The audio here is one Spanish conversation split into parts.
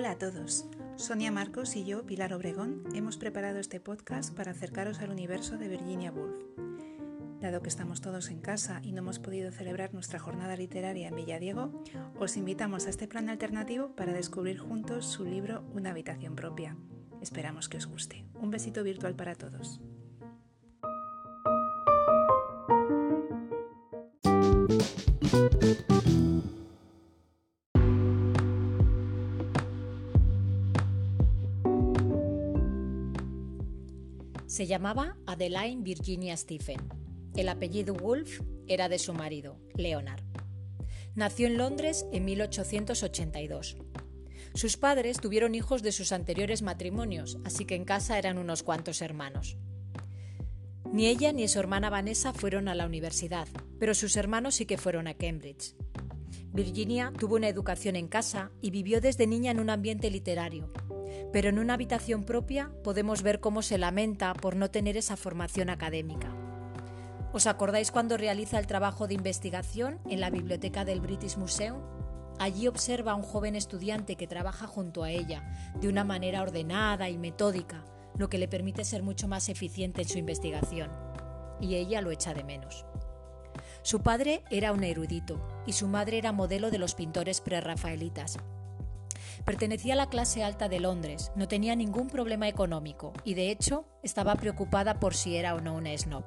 Hola a todos. Sonia Marcos y yo, Pilar Obregón, hemos preparado este podcast para acercaros al universo de Virginia Woolf. Dado que estamos todos en casa y no hemos podido celebrar nuestra jornada literaria en Villadiego, os invitamos a este plan alternativo para descubrir juntos su libro Una habitación propia. Esperamos que os guste. Un besito virtual para todos. Se llamaba Adeline Virginia Stephen. El apellido Wolf era de su marido, Leonard. Nació en Londres en 1882. Sus padres tuvieron hijos de sus anteriores matrimonios, así que en casa eran unos cuantos hermanos. Ni ella ni su hermana Vanessa fueron a la universidad, pero sus hermanos sí que fueron a Cambridge. Virginia tuvo una educación en casa y vivió desde niña en un ambiente literario, pero en una habitación propia podemos ver cómo se lamenta por no tener esa formación académica. ¿Os acordáis cuando realiza el trabajo de investigación en la biblioteca del British Museum? Allí observa a un joven estudiante que trabaja junto a ella, de una manera ordenada y metódica, lo que le permite ser mucho más eficiente en su investigación. Y ella lo echa de menos. Su padre era un erudito y su madre era modelo de los pintores prerrafaelitas, Pertenecía a la clase alta de Londres, no tenía ningún problema económico y de hecho estaba preocupada por si era o no una snob.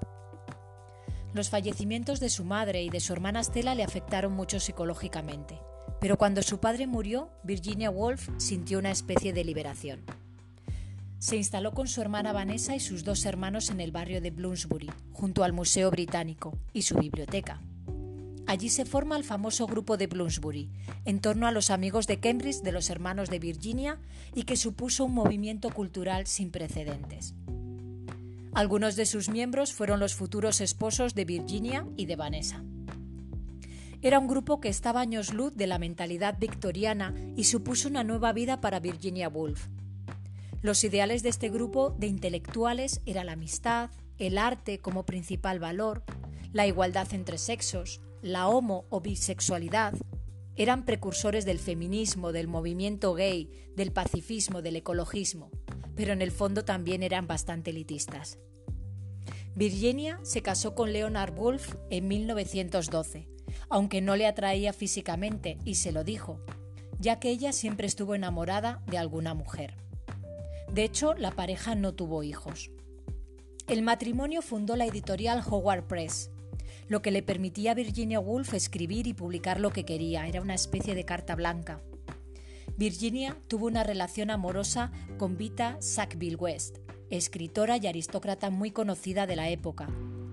Los fallecimientos de su madre y de su hermana Stella le afectaron mucho psicológicamente, pero cuando su padre murió, Virginia Woolf sintió una especie de liberación. Se instaló con su hermana Vanessa y sus dos hermanos en el barrio de Bloomsbury, junto al Museo Británico y su biblioteca. Allí se forma el famoso grupo de Bloomsbury, en torno a los amigos de Cambridge de los hermanos de Virginia y que supuso un movimiento cultural sin precedentes. Algunos de sus miembros fueron los futuros esposos de Virginia y de Vanessa. Era un grupo que estaba años luz de la mentalidad victoriana y supuso una nueva vida para Virginia Woolf. Los ideales de este grupo de intelectuales eran la amistad, el arte como principal valor, la igualdad entre sexos, la homo o bisexualidad, eran precursores del feminismo, del movimiento gay, del pacifismo, del ecologismo, pero en el fondo también eran bastante elitistas. Virginia se casó con Leonard Woolf en 1912, aunque no le atraía físicamente y se lo dijo, ya que ella siempre estuvo enamorada de alguna mujer. De hecho, la pareja no tuvo hijos. El matrimonio fundó la editorial Howard Press, lo que le permitía a Virginia Woolf escribir y publicar lo que quería, era una especie de carta blanca. Virginia tuvo una relación amorosa con Vita Sackville West, escritora y aristócrata muy conocida de la época,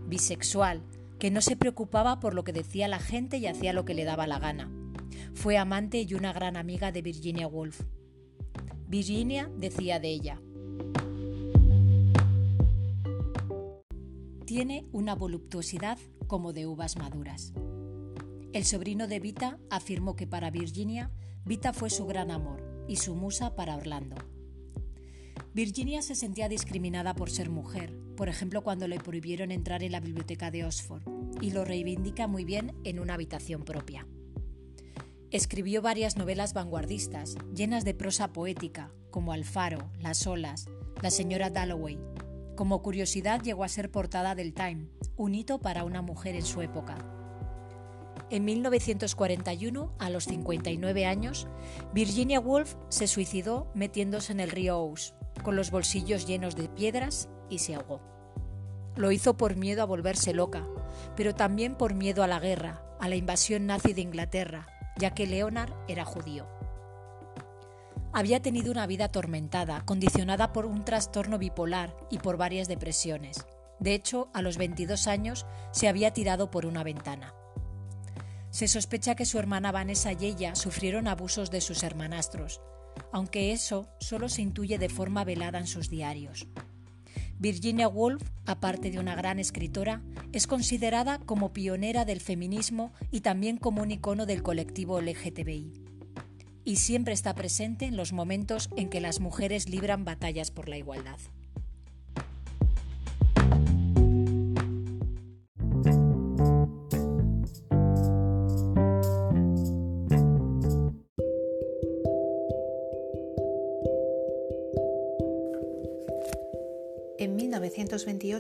bisexual, que no se preocupaba por lo que decía la gente y hacía lo que le daba la gana. Fue amante y una gran amiga de Virginia Woolf. Virginia decía de ella, tiene una voluptuosidad como de uvas maduras. El sobrino de Vita afirmó que para Virginia, Vita fue su gran amor y su musa para Orlando. Virginia se sentía discriminada por ser mujer, por ejemplo cuando le prohibieron entrar en la biblioteca de Oxford, y lo reivindica muy bien en una habitación propia. Escribió varias novelas vanguardistas, llenas de prosa poética, como Alfaro, Las olas, La señora Dalloway. Como curiosidad llegó a ser portada del Time, un hito para una mujer en su época. En 1941, a los 59 años, Virginia Woolf se suicidó metiéndose en el río Ouse, con los bolsillos llenos de piedras, y se ahogó. Lo hizo por miedo a volverse loca, pero también por miedo a la guerra, a la invasión nazi de Inglaterra, ya que Leonard era judío. Había tenido una vida atormentada, condicionada por un trastorno bipolar y por varias depresiones. De hecho, a los 22 años se había tirado por una ventana. Se sospecha que su hermana Vanessa y ella sufrieron abusos de sus hermanastros, aunque eso solo se intuye de forma velada en sus diarios. Virginia Woolf, aparte de una gran escritora, es considerada como pionera del feminismo y también como un icono del colectivo LGTBI. Y siempre está presente en los momentos en que las mujeres libran batallas por la igualdad.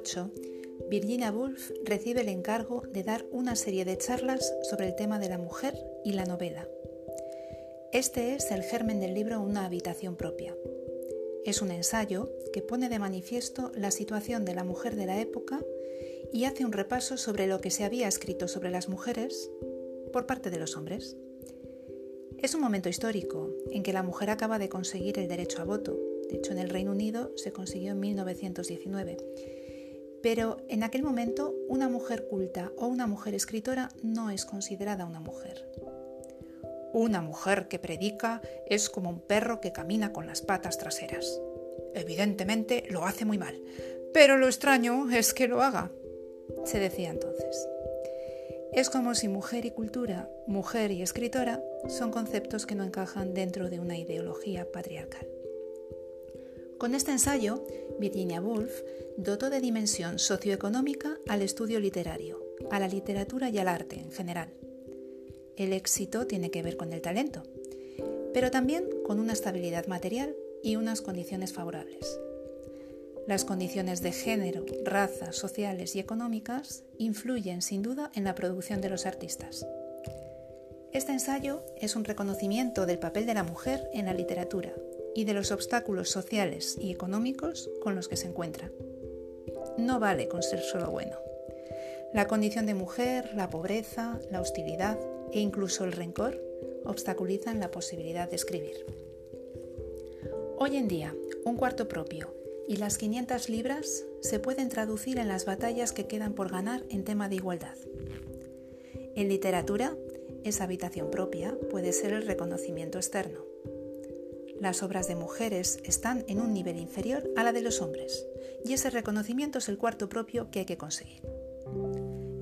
1928, Virginia Woolf recibe el encargo de dar una serie de charlas sobre el tema de la mujer y la novela. Este es el germen del libro Una habitación propia. Es un ensayo que pone de manifiesto la situación de la mujer de la época y hace un repaso sobre lo que se había escrito sobre las mujeres por parte de los hombres. Es un momento histórico en que la mujer acaba de conseguir el derecho a voto. De hecho, en el Reino Unido se consiguió en 1919. Pero en aquel momento una mujer culta o una mujer escritora no es considerada una mujer. Una mujer que predica es como un perro que camina con las patas traseras. Evidentemente lo hace muy mal, pero lo extraño es que lo haga, se decía entonces. Es como si mujer y cultura, mujer y escritora son conceptos que no encajan dentro de una ideología patriarcal. Con este ensayo, Virginia Woolf dotó de dimensión socioeconómica al estudio literario, a la literatura y al arte en general. El éxito tiene que ver con el talento, pero también con una estabilidad material y unas condiciones favorables. Las condiciones de género, raza, sociales y económicas influyen sin duda en la producción de los artistas. Este ensayo es un reconocimiento del papel de la mujer en la literatura y de los obstáculos sociales y económicos con los que se encuentra. No vale con ser solo bueno. La condición de mujer, la pobreza, la hostilidad e incluso el rencor obstaculizan la posibilidad de escribir. Hoy en día, un cuarto propio y las 500 libras se pueden traducir en las batallas que quedan por ganar en tema de igualdad. En literatura, esa habitación propia puede ser el reconocimiento externo. Las obras de mujeres están en un nivel inferior a la de los hombres, y ese reconocimiento es el cuarto propio que hay que conseguir.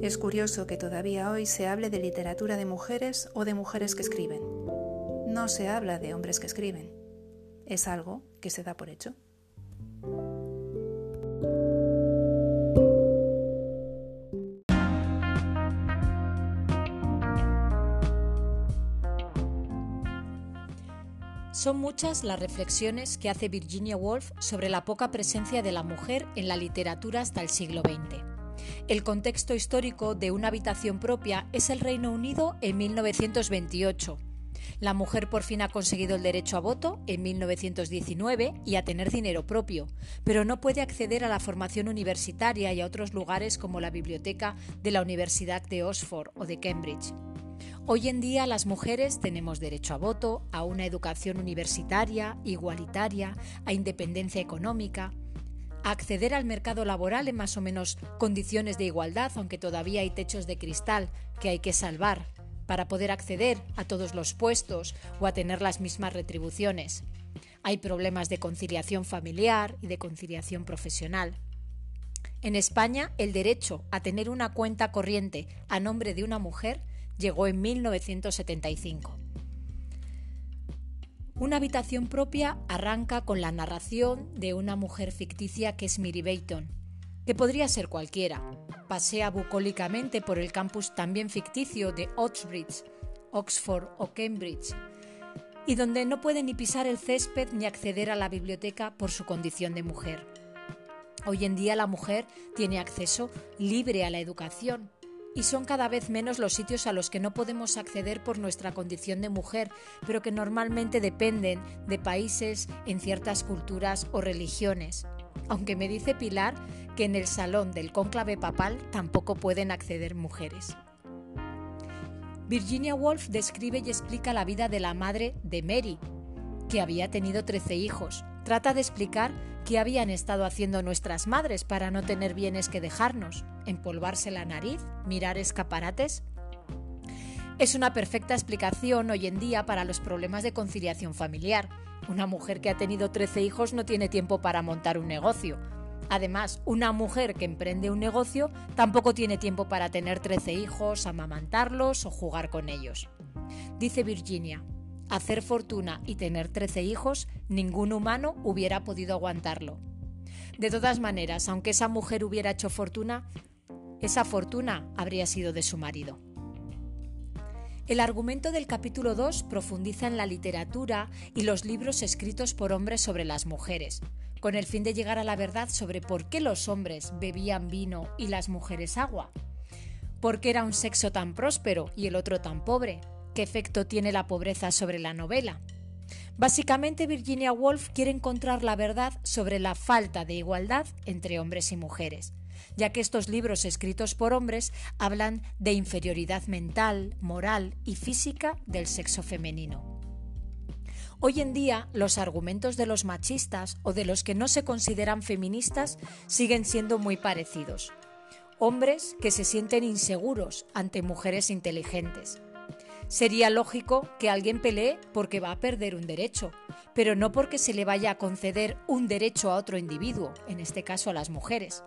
Es curioso que todavía hoy se hable de literatura de mujeres o de mujeres que escriben. No se habla de hombres que escriben. Es algo que se da por hecho. Son muchas las reflexiones que hace Virginia Woolf sobre la poca presencia de la mujer en la literatura hasta el siglo XX. El contexto histórico de una habitación propia es el Reino Unido en 1928. La mujer por fin ha conseguido el derecho a voto en 1919 y a tener dinero propio, pero no puede acceder a la formación universitaria y a otros lugares como la biblioteca de la Universidad de Oxford o de Cambridge. Hoy en día las mujeres tenemos derecho a voto, a una educación universitaria, igualitaria, a independencia económica, a acceder al mercado laboral en más o menos condiciones de igualdad, aunque todavía hay techos de cristal que hay que salvar para poder acceder a todos los puestos o a tener las mismas retribuciones. Hay problemas de conciliación familiar y de conciliación profesional. En España, el derecho a tener una cuenta corriente a nombre de una mujer llegó en 1975. Una habitación propia arranca con la narración de una mujer ficticia que es Miri Bayton, que podría ser cualquiera. Pasea bucólicamente por el campus también ficticio de Oxbridge, Oxford o Cambridge, y donde no puede ni pisar el césped ni acceder a la biblioteca por su condición de mujer. Hoy en día la mujer tiene acceso libre a la educación, y son cada vez menos los sitios a los que no podemos acceder por nuestra condición de mujer, pero que normalmente dependen de países en ciertas culturas o religiones. Aunque me dice Pilar que en el salón del cónclave papal tampoco pueden acceder mujeres. Virginia Woolf describe y explica la vida de la madre de Mary, que había tenido 13 hijos. Trata de explicar qué habían estado haciendo nuestras madres para no tener bienes que dejarnos, empolvarse la nariz, mirar escaparates. Es una perfecta explicación hoy en día para los problemas de conciliación familiar. Una mujer que ha tenido 13 hijos no tiene tiempo para montar un negocio. Además, una mujer que emprende un negocio tampoco tiene tiempo para tener 13 hijos, amamantarlos o jugar con ellos. Dice Virginia, hacer fortuna y tener 13 hijos, ningún humano hubiera podido aguantarlo. De todas maneras, aunque esa mujer hubiera hecho fortuna, esa fortuna habría sido de su marido. El argumento del capítulo 2 profundiza en la literatura y los libros escritos por hombres sobre las mujeres, con el fin de llegar a la verdad sobre por qué los hombres bebían vino y las mujeres agua. ¿Por qué era un sexo tan próspero y el otro tan pobre? ¿Qué efecto tiene la pobreza sobre la novela? Básicamente Virginia Woolf quiere encontrar la verdad sobre la falta de igualdad entre hombres y mujeres, ya que estos libros escritos por hombres hablan de inferioridad mental, moral y física del sexo femenino. Hoy en día los argumentos de los machistas o de los que no se consideran feministas siguen siendo muy parecidos. Hombres que se sienten inseguros ante mujeres inteligentes. Sería lógico que alguien pelee porque va a perder un derecho, pero no porque se le vaya a conceder un derecho a otro individuo, en este caso a las mujeres.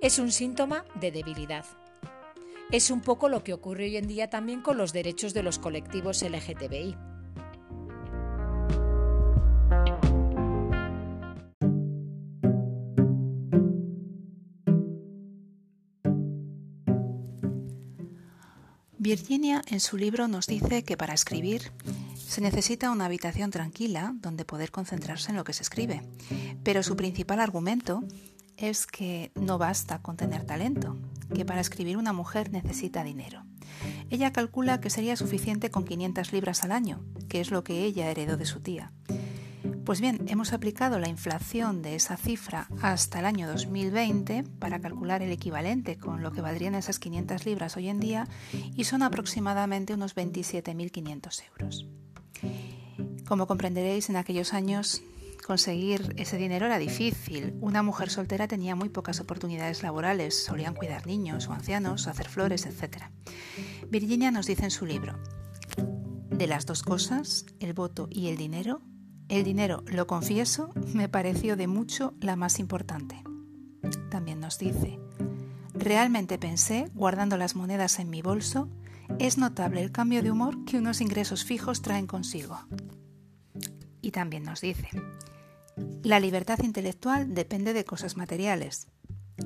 Es un síntoma de debilidad. Es un poco lo que ocurre hoy en día también con los derechos de los colectivos LGTBI. Virginia en su libro nos dice que para escribir se necesita una habitación tranquila donde poder concentrarse en lo que se escribe. Pero su principal argumento es que no basta con tener talento, que para escribir una mujer necesita dinero. Ella calcula que sería suficiente con 500 libras al año, que es lo que ella heredó de su tía. Pues bien, hemos aplicado la inflación de esa cifra hasta el año 2020 para calcular el equivalente con lo que valdrían esas 500 libras hoy en día y son aproximadamente unos 27.500 euros. Como comprenderéis, en aquellos años conseguir ese dinero era difícil. Una mujer soltera tenía muy pocas oportunidades laborales, solían cuidar niños o ancianos, hacer flores, etc. Virginia nos dice en su libro, de las dos cosas, el voto y el dinero, el dinero, lo confieso, me pareció de mucho la más importante. También nos dice, realmente pensé, guardando las monedas en mi bolso, es notable el cambio de humor que unos ingresos fijos traen consigo. Y también nos dice, la libertad intelectual depende de cosas materiales.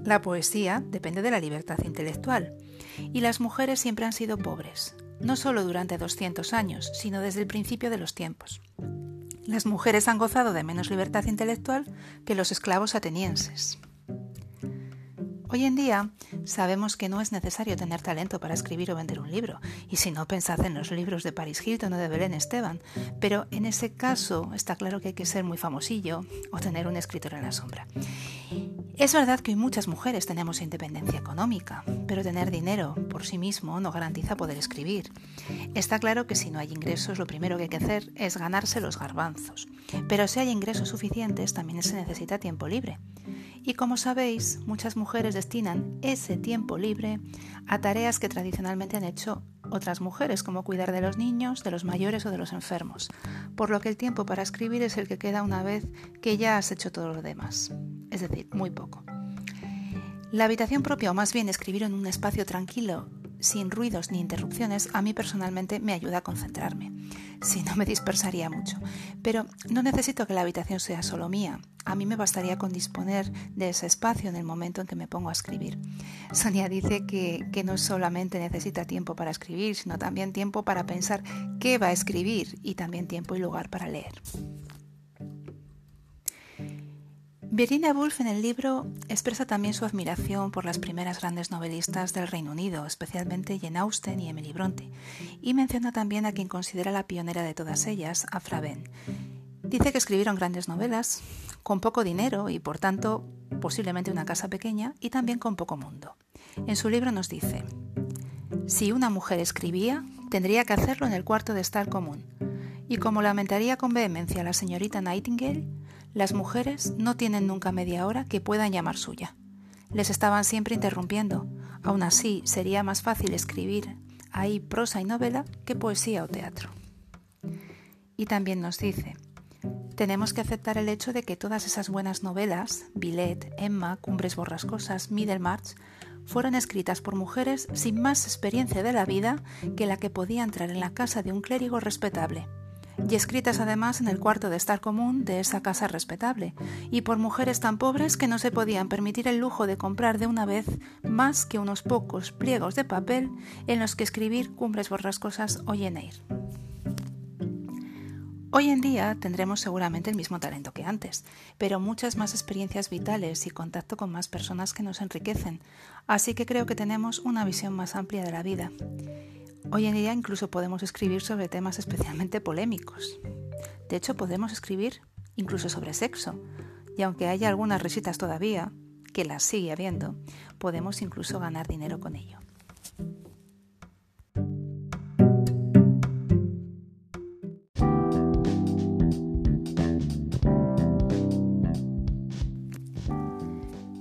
La poesía depende de la libertad intelectual. Y las mujeres siempre han sido pobres, no solo durante 200 años, sino desde el principio de los tiempos. Las mujeres han gozado de menos libertad intelectual que los esclavos atenienses. Hoy en día sabemos que no es necesario tener talento para escribir o vender un libro, y si no pensad en los libros de Paris Hilton o de Belén Esteban, pero en ese caso está claro que hay que ser muy famosillo o tener un escritor en la sombra. Es verdad que muchas mujeres tenemos independencia económica, pero tener dinero por sí mismo no garantiza poder escribir. Está claro que si no hay ingresos, lo primero que hay que hacer es ganarse los garbanzos. Pero si hay ingresos suficientes, también se necesita tiempo libre. Y como sabéis, muchas mujeres destinan ese tiempo libre a tareas que tradicionalmente han hecho otras mujeres, como cuidar de los niños, de los mayores o de los enfermos, por lo que el tiempo para escribir es el que queda una vez que ya has hecho todo lo demás, es decir, muy poco. La habitación propia, o más bien escribir en un espacio tranquilo, sin ruidos ni interrupciones, a mí personalmente me ayuda a concentrarme. Si no me dispersaría mucho. Pero no necesito que la habitación sea solo mía. A mí me bastaría con disponer de ese espacio en el momento en que me pongo a escribir. Sonia dice que, no solamente necesita tiempo para escribir, sino también tiempo para pensar qué va a escribir y también tiempo y lugar para leer. Virginia Woolf en el libro expresa también su admiración por las primeras grandes novelistas del Reino Unido, especialmente Jane Austen y Emily Bronte, y menciona también a quien considera la pionera de todas ellas, a Fraben. Dice que escribieron grandes novelas, con poco dinero y por tanto posiblemente una casa pequeña, y también con poco mundo. En su libro nos dice, si una mujer escribía, tendría que hacerlo en el cuarto de estar común, y como lamentaría con vehemencia la señorita Nightingale, las mujeres no tienen nunca media hora que puedan llamar suya. Les estaban siempre interrumpiendo. Aún así, sería más fácil escribir ahí prosa y novela que poesía o teatro. Y también nos dice, tenemos que aceptar el hecho de que todas esas buenas novelas, Billet, Emma, Cumbres Borrascosas, Middlemarch, fueron escritas por mujeres sin más experiencia de la vida que la que podía entrar en la casa de un clérigo respetable y escritas además en el cuarto de estar común de esa casa respetable, y por mujeres tan pobres que no se podían permitir el lujo de comprar de una vez más que unos pocos pliegos de papel en los que escribir cumbres borrascosas o lleneir. Hoy en día tendremos seguramente el mismo talento que antes, pero muchas más experiencias vitales y contacto con más personas que nos enriquecen, así que creo que tenemos una visión más amplia de la vida. Hoy en día incluso podemos escribir sobre temas especialmente polémicos. De hecho, podemos escribir incluso sobre sexo, y aunque haya algunas risitas todavía, que las sigue habiendo, podemos incluso ganar dinero con ello.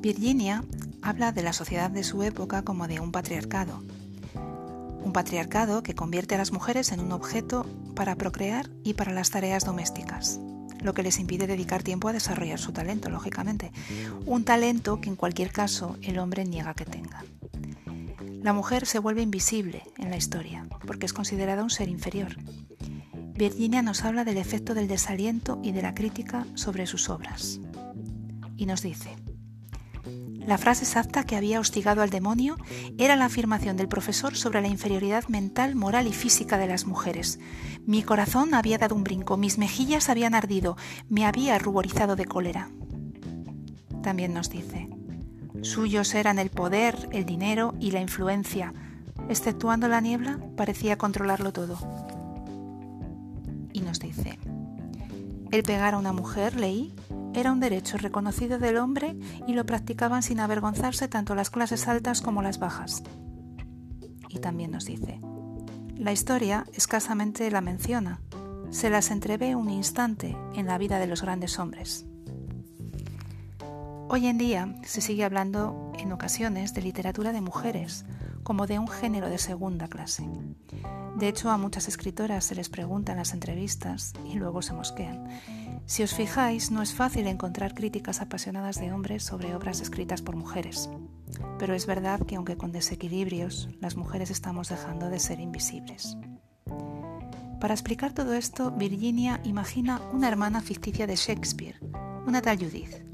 Virginia habla de la sociedad de su época como de un patriarcado. Un patriarcado que convierte a las mujeres en un objeto para procrear y para las tareas domésticas, lo que les impide dedicar tiempo a desarrollar su talento, lógicamente. Un talento que en cualquier caso el hombre niega que tenga. La mujer se vuelve invisible en la historia porque es considerada un ser inferior. Virginia nos habla del efecto del desaliento y de la crítica sobre sus obras. Y nos dice, la frase exacta que había hostigado al demonio era la afirmación del profesor sobre la inferioridad mental, moral y física de las mujeres. Mi corazón había dado un brinco, mis mejillas habían ardido, me había ruborizado de cólera. También nos dice, suyos eran el poder, el dinero y la influencia. Exceptuando la niebla, parecía controlarlo todo. Y nos dice, el pegar a una mujer, leí, era un derecho reconocido del hombre y lo practicaban sin avergonzarse tanto las clases altas como las bajas. Y también nos dice, la historia escasamente la menciona, se las entrevé un instante en la vida de los grandes hombres. Hoy en día se sigue hablando en ocasiones de literatura de mujeres, como de un género de segunda clase. De hecho, a muchas escritoras se les pregunta en las entrevistas y luego se mosquean. Si os fijáis, no es fácil encontrar críticas apasionadas de hombres sobre obras escritas por mujeres. Pero es verdad que aunque con desequilibrios, las mujeres estamos dejando de ser invisibles. Para explicar todo esto, Virginia imagina una hermana ficticia de Shakespeare, una tal Judith,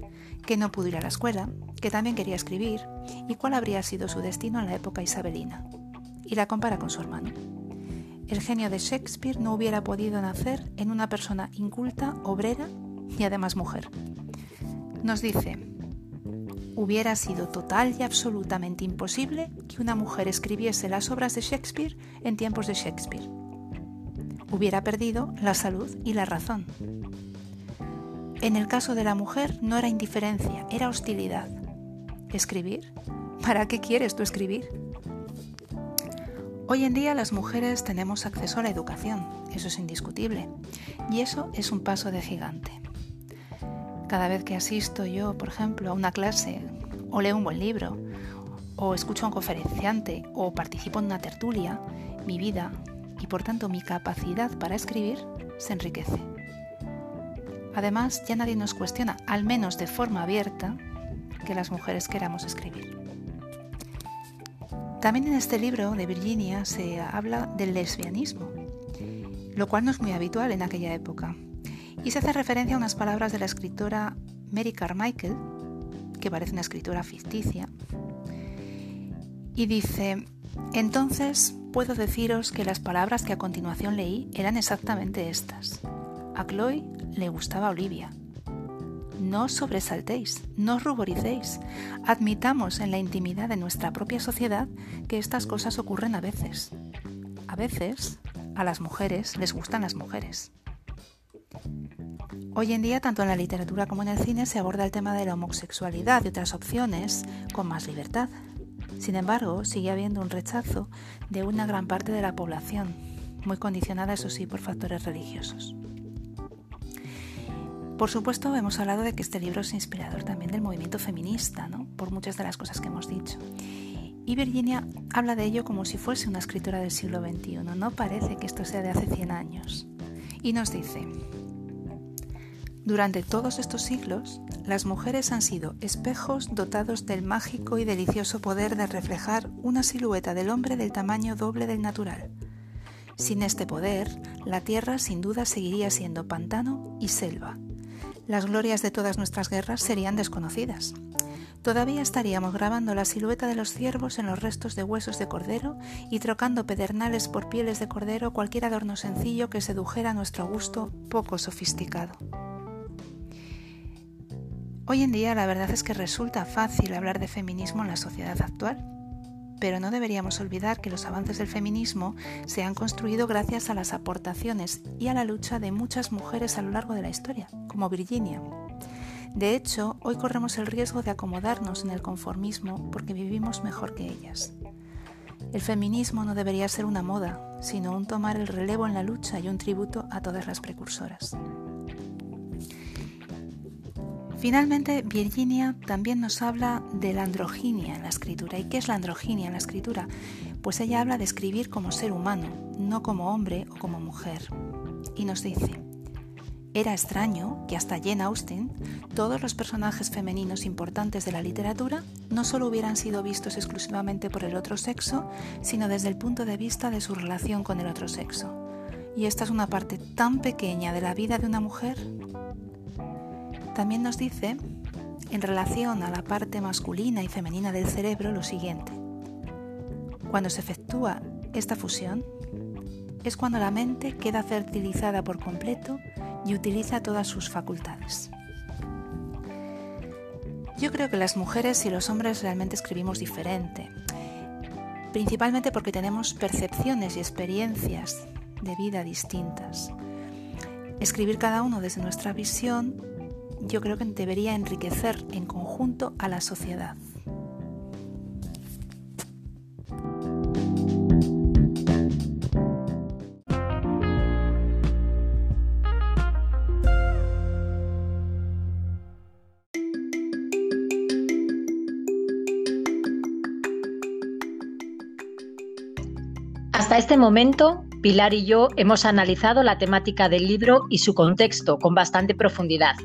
que no pudo ir a la escuela, que también quería escribir, y cuál habría sido su destino en la época isabelina. Y la compara con su hermano el genio de Shakespeare no hubiera podido nacer en una persona inculta, obrera y además mujer. Nos dice, hubiera sido total y absolutamente imposible que una mujer escribiese las obras de Shakespeare en tiempos de Shakespeare. Hubiera perdido la salud y la razón. En el caso de la mujer no era indiferencia, era hostilidad. ¿Escribir? ¿Para qué quieres tú escribir? Hoy en día las mujeres tenemos acceso a la educación, eso es indiscutible, y eso es un paso de gigante. Cada vez que asisto yo, por ejemplo, a una clase, o leo un buen libro, o escucho a un conferenciante, o participo en una tertulia, mi vida y por tanto mi capacidad para escribir se enriquece. Además, ya nadie nos cuestiona, al menos de forma abierta, que las mujeres queramos escribir. También en este libro de Virginia se habla del lesbianismo, lo cual no es muy habitual en aquella época. Y se hace referencia a unas palabras de la escritora Mary Carmichael, que parece una escritora ficticia, y dice, entonces puedo deciros que las palabras que a continuación leí eran exactamente estas. A Chloe le gustaba Olivia, no sobresaltéis, no ruboricéis. Admitamos en la intimidad de nuestra propia sociedad que estas cosas ocurren a veces. A veces, a las mujeres les gustan las mujeres. Hoy en día, tanto en la literatura como en el cine, se aborda el tema de la homosexualidad y otras opciones con más libertad. Sin embargo, sigue habiendo un rechazo de una gran parte de la población, muy condicionada, eso sí, por factores religiosos. Por supuesto, hemos hablado de que este libro es inspirador también del movimiento feminista, ¿no? por muchas de las cosas que hemos dicho. Y Virginia habla de ello como si fuese una escritora del siglo XXI, no parece que esto sea de hace 100 años. Y nos dice, durante todos estos siglos, las mujeres han sido espejos dotados del mágico y delicioso poder de reflejar una silueta del hombre del tamaño doble del natural Sin este poder, la Tierra sin duda seguiría siendo pantano y selva. Las glorias de todas nuestras guerras serían desconocidas. Todavía estaríamos grabando la silueta de los ciervos en los restos de huesos de cordero y trocando pedernales por pieles de cordero cualquier adorno sencillo que sedujera nuestro gusto poco sofisticado. Hoy en día la verdad es que resulta fácil hablar de feminismo en la sociedad actual, pero no deberíamos olvidar que los avances del feminismo se han construido gracias a las aportaciones y a la lucha de muchas mujeres a lo largo de la historia, como Virginia. De hecho, hoy corremos el riesgo de acomodarnos en el conformismo porque vivimos mejor que ellas. El feminismo no debería ser una moda, sino un tomar el relevo en la lucha y un tributo a todas las precursoras. Finalmente, Virginia también nos habla de la androginia en la escritura. ¿Y qué es la androginia en la escritura? Pues ella habla de escribir como ser humano, no como hombre o como mujer. Y nos dice, era extraño que hasta Jane Austen todos los personajes femeninos importantes de la literatura no solo hubieran sido vistos exclusivamente por el otro sexo, sino desde el punto de vista de su relación con el otro sexo. Y esta es una parte tan pequeña de la vida de una mujer también nos dice, en relación a la parte masculina y femenina del cerebro, lo siguiente. Cuando se efectúa esta fusión, es cuando la mente queda fertilizada por completo y utiliza todas sus facultades. Yo creo que las mujeres y los hombres realmente escribimos diferente, principalmente porque tenemos percepciones y experiencias de vida distintas. Escribir cada uno desde nuestra visión yo creo que debería enriquecer en conjunto a la sociedad. Hasta este momento, Pilar y yo hemos analizado la temática del libro y su contexto con bastante profundidad.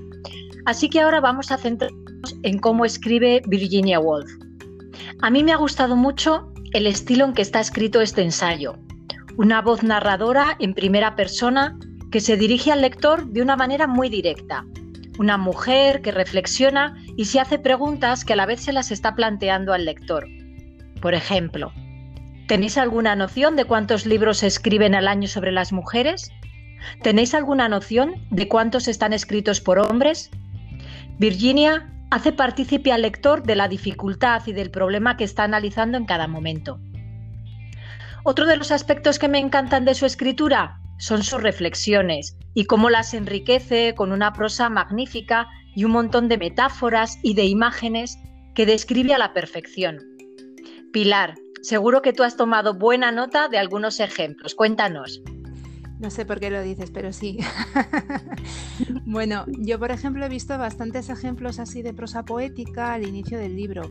Así que ahora vamos a centrarnos en cómo escribe Virginia Woolf. A mí me ha gustado mucho el estilo en que está escrito este ensayo. Una voz narradora en primera persona que se dirige al lector de una manera muy directa. Una mujer que reflexiona y se hace preguntas que a la vez se las está planteando al lector. Por ejemplo, ¿tenéis alguna noción de cuántos libros se escriben al año sobre las mujeres? ¿Tenéis alguna noción de cuántos están escritos por hombres? Virginia hace partícipe al lector de la dificultad y del problema que está analizando en cada momento. Otro de los aspectos que me encantan de su escritura son sus reflexiones y cómo las enriquece con una prosa magnífica y un montón de metáforas y de imágenes que describe a la perfección. Pilar, seguro que tú has tomado buena nota de algunos ejemplos. Cuéntanos. No sé por qué lo dices, pero sí. bueno, yo por ejemplo he visto bastantes ejemplos así de prosa poética al inicio del libro.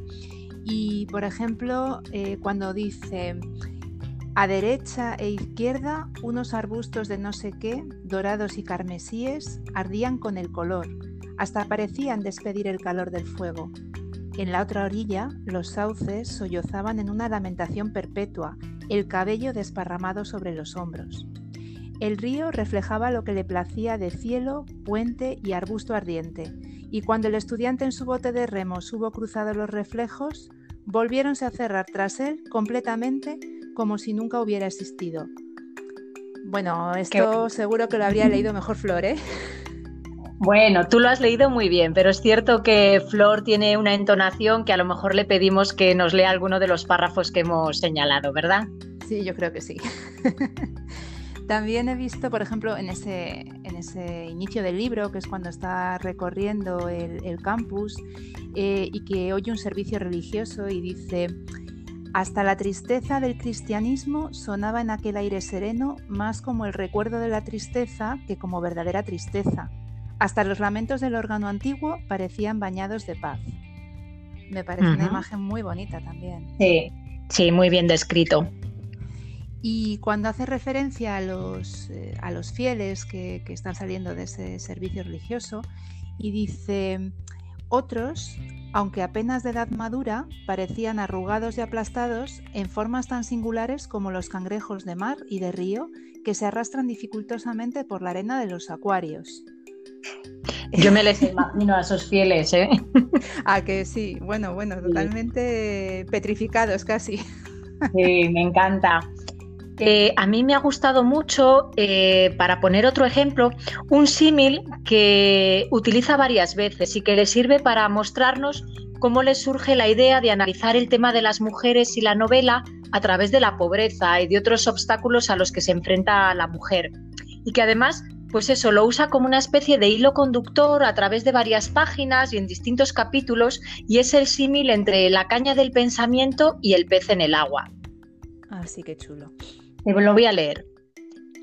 Y por ejemplo, eh, cuando dice, a derecha e izquierda, unos arbustos de no sé qué, dorados y carmesíes, ardían con el color, hasta parecían despedir el calor del fuego. En la otra orilla, los sauces sollozaban en una lamentación perpetua, el cabello desparramado sobre los hombros. El río reflejaba lo que le placía de cielo, puente y arbusto ardiente, y cuando el estudiante en su bote de remos hubo cruzado los reflejos, volviéronse a cerrar tras él completamente como si nunca hubiera existido. Bueno, esto seguro que lo habría leído mejor Flor, ¿eh? Bueno, tú lo has leído muy bien, pero es cierto que Flor tiene una entonación que a lo mejor le pedimos que nos lea alguno de los párrafos que hemos señalado, ¿verdad? Sí, yo creo que sí. También he visto, por ejemplo, en ese, en ese inicio del libro, que es cuando está recorriendo el, campus eh, y que oye un servicio religioso y dice, hasta la tristeza del cristianismo sonaba en aquel aire sereno más como el recuerdo de la tristeza que como verdadera tristeza. Hasta los lamentos del órgano antiguo parecían bañados de paz. Me parece una imagen muy bonita también. Sí, sí, muy bien descrito. Y cuando hace referencia a los, eh, a los fieles que, están saliendo de ese servicio religioso, y dice, otros, aunque apenas de edad madura, parecían arrugados y aplastados en formas tan singulares como los cangrejos de mar y de río que se arrastran dificultosamente por la arena de los acuarios. Yo me les imagino a esos fieles, ¿eh? A que sí, bueno, bueno, totalmente petrificados casi. Sí, me encanta. A mí me ha gustado mucho, eh, para poner otro ejemplo, un símil que utiliza varias veces y que le sirve para mostrarnos cómo le surge la idea de analizar el tema de las mujeres y la novela a través de la pobreza y de otros obstáculos a los que se enfrenta la mujer. Y que además, pues eso, lo usa como una especie de hilo conductor a través de varias páginas y en distintos capítulos, y es el símil entre la caña del pensamiento y el pez en el agua. Así ah, que chulo. Lo voy a leer.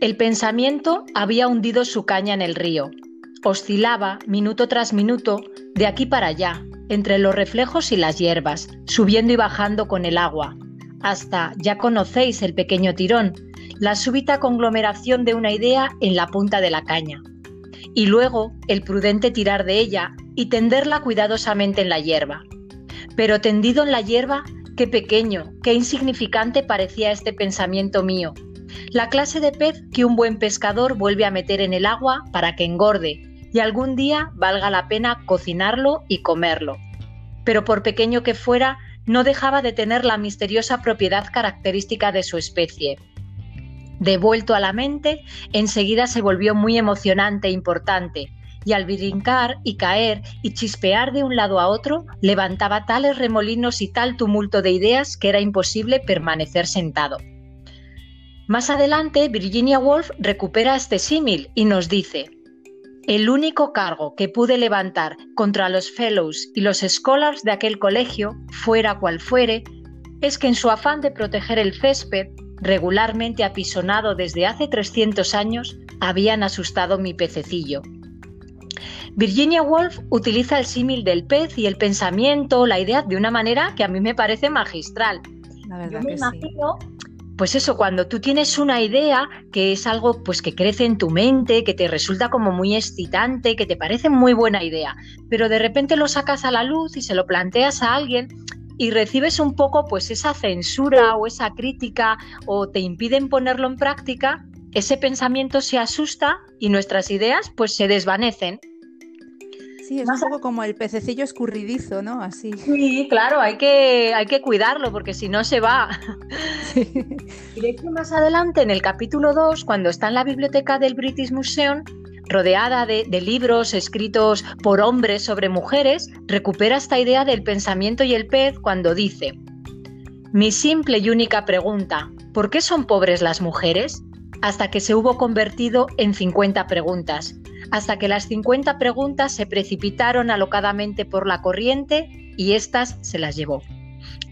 El pensamiento había hundido su caña en el río. Oscilaba, minuto tras minuto, de aquí para allá, entre los reflejos y las hierbas, subiendo y bajando con el agua, hasta, ya conocéis el pequeño tirón, la súbita conglomeración de una idea en la punta de la caña. Y luego el prudente tirar de ella y tenderla cuidadosamente en la hierba. Pero tendido en la hierba Qué pequeño, qué insignificante parecía este pensamiento mío. La clase de pez que un buen pescador vuelve a meter en el agua para que engorde y algún día valga la pena cocinarlo y comerlo. Pero por pequeño que fuera, no dejaba de tener la misteriosa propiedad característica de su especie. Devuelto a la mente, enseguida se volvió muy emocionante e importante, y al brincar y caer y chispear de un lado a otro, levantaba tales remolinos y tal tumulto de ideas que era imposible permanecer sentado. Más adelante, Virginia Woolf recupera este símil y nos dice, el único cargo que pude levantar contra los fellows y los scholars de aquel colegio, fuera cual fuere, es que en su afán de proteger el césped, regularmente apisonado desde hace 300 años, habían asustado mi pececillo. Virginia Woolf utiliza el símil del pez y el pensamiento, la idea, de una manera que a mí me parece magistral. La verdad Yo me imagino, pues eso, cuando tú tienes una idea que es algo pues que crece en tu mente, que te resulta como muy excitante, que te parece muy buena idea, pero de repente lo sacas a la luz y se lo planteas a alguien y recibes un poco pues esa censura o esa crítica o te impiden ponerlo en práctica, ese pensamiento se asusta y nuestras ideas pues se desvanecen Sí, es un poco como el pececillo escurridizo, ¿no? Así. Sí, claro, hay que, hay que cuidarlo porque si no se va. Y de hecho, más adelante, en el capítulo 2, cuando está en la biblioteca del British Museum, rodeada de, de, libros escritos por hombres sobre mujeres, recupera esta idea del pensamiento y el pez cuando dice, mi simple y única pregunta, ¿por qué son pobres las mujeres? Hasta que se hubo convertido en 50 preguntas hasta que las 50 preguntas se precipitaron alocadamente por la corriente y éstas se las llevó.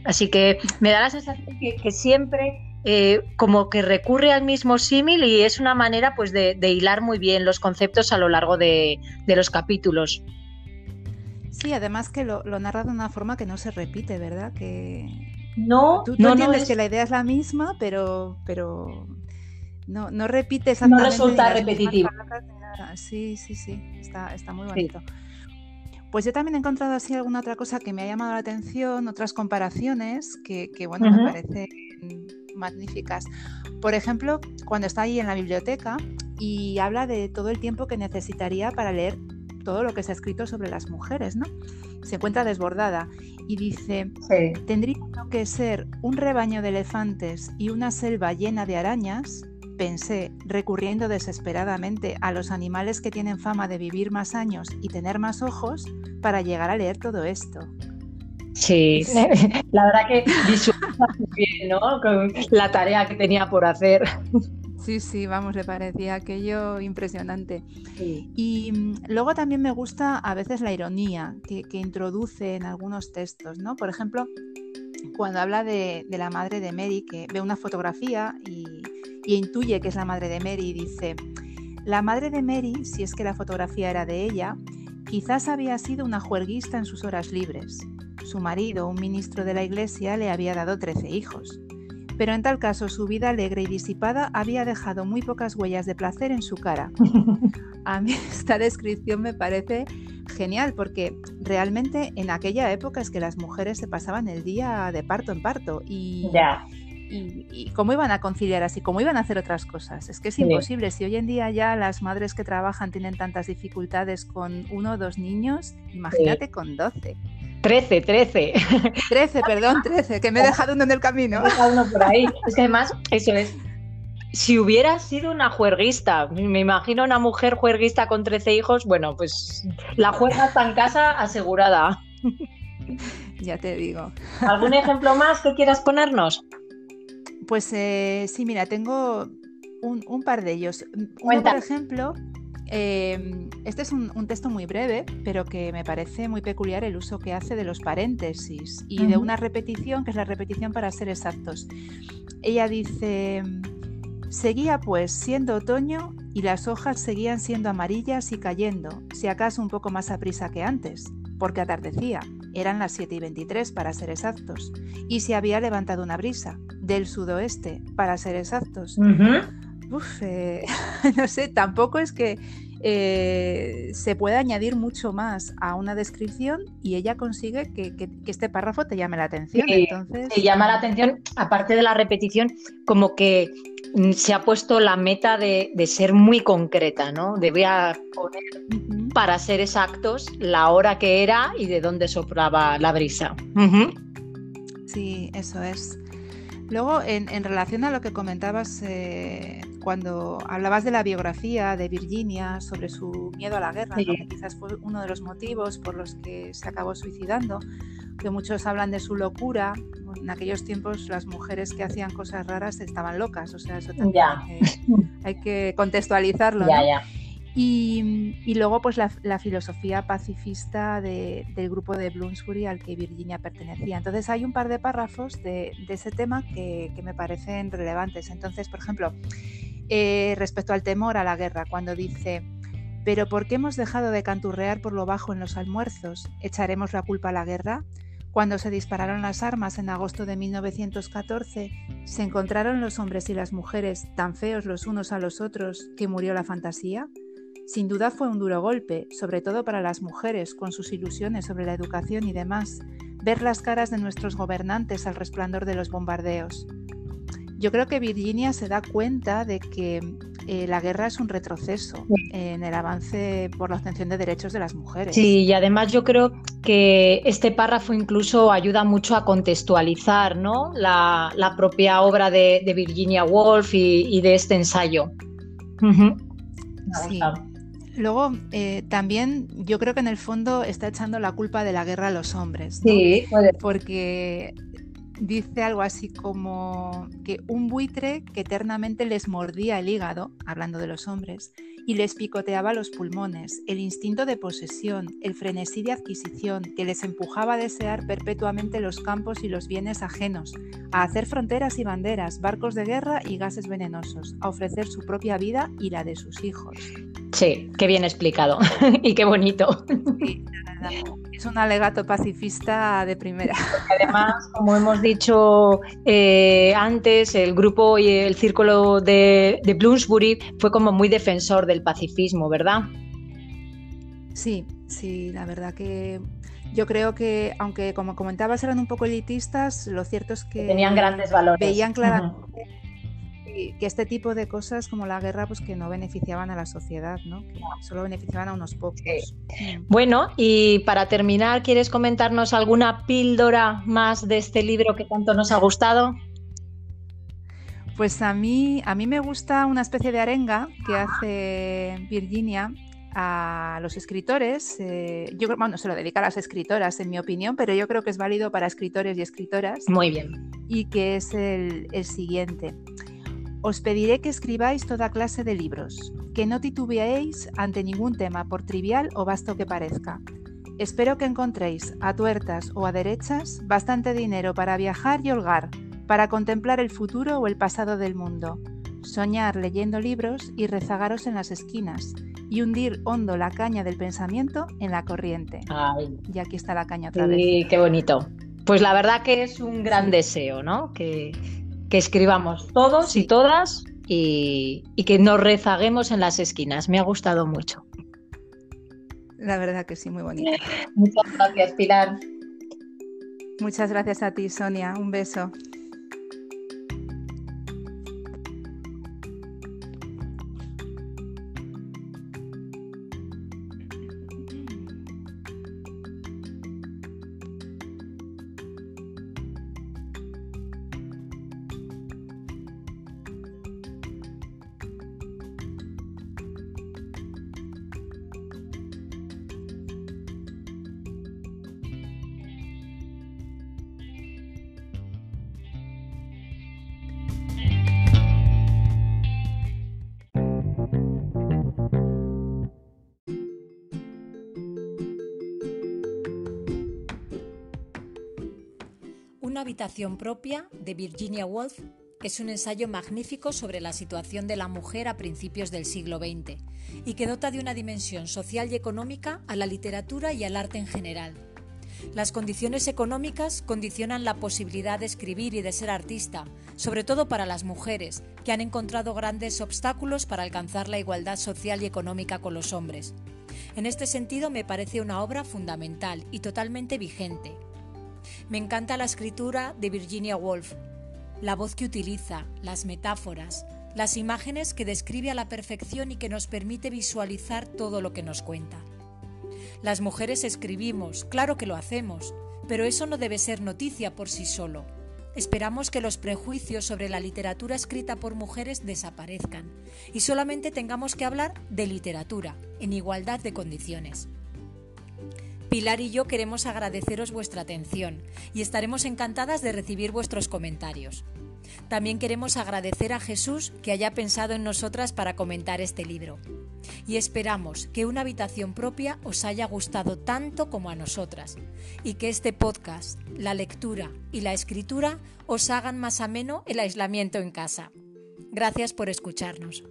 Así que me da la sensación que, siempre eh, como que recurre al mismo símil y es una manera pues de, hilar muy bien los conceptos a lo largo de, los capítulos. Sí, además que lo, narra de una forma que no se repite, ¿verdad? Que no, tú, no, entiendes que la idea es la misma, pero, pero no, no repite exactamente. No resulta repetitivo. Sí, sí, sí, está, muy bonito. Pues yo también he encontrado así alguna otra cosa que me ha llamado la atención, otras comparaciones que, bueno, me parecen magníficas. Por ejemplo, cuando está ahí en la biblioteca y habla de todo el tiempo que necesitaría para leer todo lo que se ha escrito sobre las mujeres, ¿no? Se encuentra desbordada y dice, tendría que ser un rebaño de elefantes y una selva llena de arañas pensé, recurriendo desesperadamente a los animales que tienen fama de vivir más años y tener más ojos, para llegar a leer todo esto. Sí, la verdad que visualiza bien, ¿no? Con la tarea que tenía por hacer. Sí, sí, vamos, le parecía aquello impresionante. Y mm, luego también me gusta a veces la ironía que, introduce en algunos textos, ¿no? Por ejemplo, cuando habla de, la madre de Mary, que ve una fotografía y, intuye que es la madre de Mary dice, la madre de Mary, si es que la fotografía era de ella, quizás había sido una juerguista en sus horas libres. Su marido, un ministro de la iglesia, le había dado trece hijos. Pero en tal caso su vida alegre y disipada había dejado muy pocas huellas de placer en su cara. A mí esta descripción me parece genial, porque realmente en aquella época es que las mujeres se pasaban el día de parto en parto y, y, cómo iban a conciliar así, cómo iban a hacer otras cosas. Es que es imposible. Si hoy en día ya las madres que trabajan tienen tantas dificultades con uno o dos niños, imagínate con doce. Trece, trece. Trece, perdón, trece, que me he dejado uno en el camino. uno por ahí. Es que además, eso es, si hubiera sido una juerguista, me imagino una mujer juerguista con 13 hijos, bueno, pues la juerga está en casa asegurada. Ya te digo. ¿Algún ejemplo más que quieras ponernos? Pues eh, sí, mira, tengo un, par de ellos. Uno, por ejemplo, em, este es un, texto muy breve, pero que me parece muy peculiar el uso que hace de los paréntesis y de una repetición, que es la repetición para ser exactos. Ella dice, Seguía pues siendo otoño y las hojas seguían siendo amarillas y cayendo, si acaso un poco más a prisa que antes, porque atardecía, eran las 7 y 23 para ser exactos, y se había levantado una brisa, del sudoeste, para ser exactos. Uf, eh, no sé, tampoco es que eh, se puede añadir mucho más a una descripción y ella consigue que, este párrafo te llame la atención. Entonces... Te llama la atención, aparte de la repetición, como que se ha puesto la meta de, ser muy concreta, ¿no? De voy a poner para ser exactos la hora que era y de dónde soplaba la brisa. Sí, eso es. Luego, en, relación a lo que comentabas eh, cuando hablabas de la biografía de Virginia sobre su miedo a la guerra, que quizás fue uno de los motivos por los que se acabó suicidando, que muchos hablan de su locura. En aquellos tiempos las mujeres que hacían cosas raras estaban locas, o sea, eso también hay, que, contextualizarlo. Y, luego, pues la, filosofía pacifista del grupo de Bloomsbury al que Virginia pertenecía. Entonces, hay un par de párrafos de, ese tema que, me parecen relevantes. Entonces, por ejemplo, eh, respecto al temor a la guerra, cuando dice, pero ¿por qué hemos dejado de canturrear por lo bajo en los almuerzos? ¿Echaremos la culpa a la guerra? Cuando se dispararon las armas en agosto de 1914, ¿se encontraron los hombres y las mujeres tan feos los unos a los otros que murió la fantasía? Sin duda fue un duro golpe, sobre todo para las mujeres, con sus ilusiones sobre la educación y demás, ver las caras de nuestros gobernantes al resplandor de los bombardeos. Yo creo que Virginia se da cuenta de que eh, la guerra es un retroceso en el avance por la obtención de derechos de las mujeres. Sí, y además yo creo que este párrafo incluso ayuda mucho a contextualizar ¿no? la, propia obra de, Virginia Woolf y, de este ensayo. Sí. Luego, eh, también yo creo que en el fondo está echando la culpa de la guerra a los hombres. Sí, puede. Porque dice algo así como que un buitre que eternamente les mordía el hígado, hablando de los hombres, y les picoteaba los pulmones, el instinto de posesión, el frenesí de adquisición que les empujaba a desear perpetuamente los campos y los bienes ajenos, a hacer fronteras y banderas, barcos de guerra y gases venenosos, a ofrecer su propia vida y la de sus hijos. Sí, qué bien explicado y qué bonito. es un alegato pacifista de primera. Además, como hemos dicho eh, antes, el grupo y el círculo de, de Bloomsbury fue como muy defensor del pacifismo, ¿verdad? Sí, sí, la verdad que yo creo que, aunque como comentabas eran un poco elitistas, lo cierto es que tenían grandes valores. Veían claramente que este tipo de cosas como la guerra pues que no beneficiaban a la sociedad, ¿no? Que solo beneficiaban a unos pocos. Mm. Bueno, y para terminar, ¿quieres comentarnos alguna píldora más de este libro que tanto nos ha gustado? Pues a mí, a mí me gusta una especie de arenga que hace Virginia a los escritores. Eh, yo bueno, se lo dedica a las escritoras, en mi opinión, pero yo creo que es válido para escritores y escritoras. Muy bien. Y que es el, el siguiente. Os pediré que escribáis toda clase de libros, que no titubeéis ante ningún tema, por trivial o vasto que parezca. Espero que encontréis, a tuertas o a derechas, bastante dinero para viajar y holgar, para contemplar el futuro o el pasado del mundo, soñar leyendo libros y rezagaros en las esquinas, y hundir hondo la caña del pensamiento en la corriente. Y aquí está la caña otra vez. Sí, qué bonito. Pues la verdad que es un gran deseo, ¿no? Que, que escribamos todos y todas y, que nos rezaguemos en las esquinas. Me ha gustado mucho. La verdad que sí, muy bonito. Muchas gracias, Pilar. Muchas gracias a ti, Sonia. Un beso. Propia de Virginia Woolf es un ensayo magnífico sobre la situación de la mujer a principios del siglo XX y que dota de una dimensión social y económica a la literatura y al arte en general. Las condiciones económicas condicionan la posibilidad de escribir y de ser artista, sobre todo para las mujeres, que han encontrado grandes obstáculos para alcanzar la igualdad social y económica con los hombres. En este sentido me parece una obra fundamental y totalmente vigente, me encanta la escritura de Virginia Woolf, la voz que utiliza, las metáforas, las imágenes que describe a la perfección y que nos permite visualizar todo lo que nos cuenta. Las mujeres escribimos, claro que lo hacemos, pero eso no debe ser noticia por sí solo. Esperamos que los prejuicios sobre la literatura escrita por mujeres desaparezcan y solamente tengamos que hablar de literatura, en igualdad de condiciones. Pilar y yo queremos agradeceros vuestra atención y estaremos encantadas de recibir vuestros comentarios. También queremos agradecer a Jesús que haya pensado en nosotras para comentar este libro. Y esperamos que una habitación propia os haya gustado tanto como a nosotras y que este podcast, la lectura y la escritura os hagan más ameno el aislamiento en casa. Gracias por escucharnos.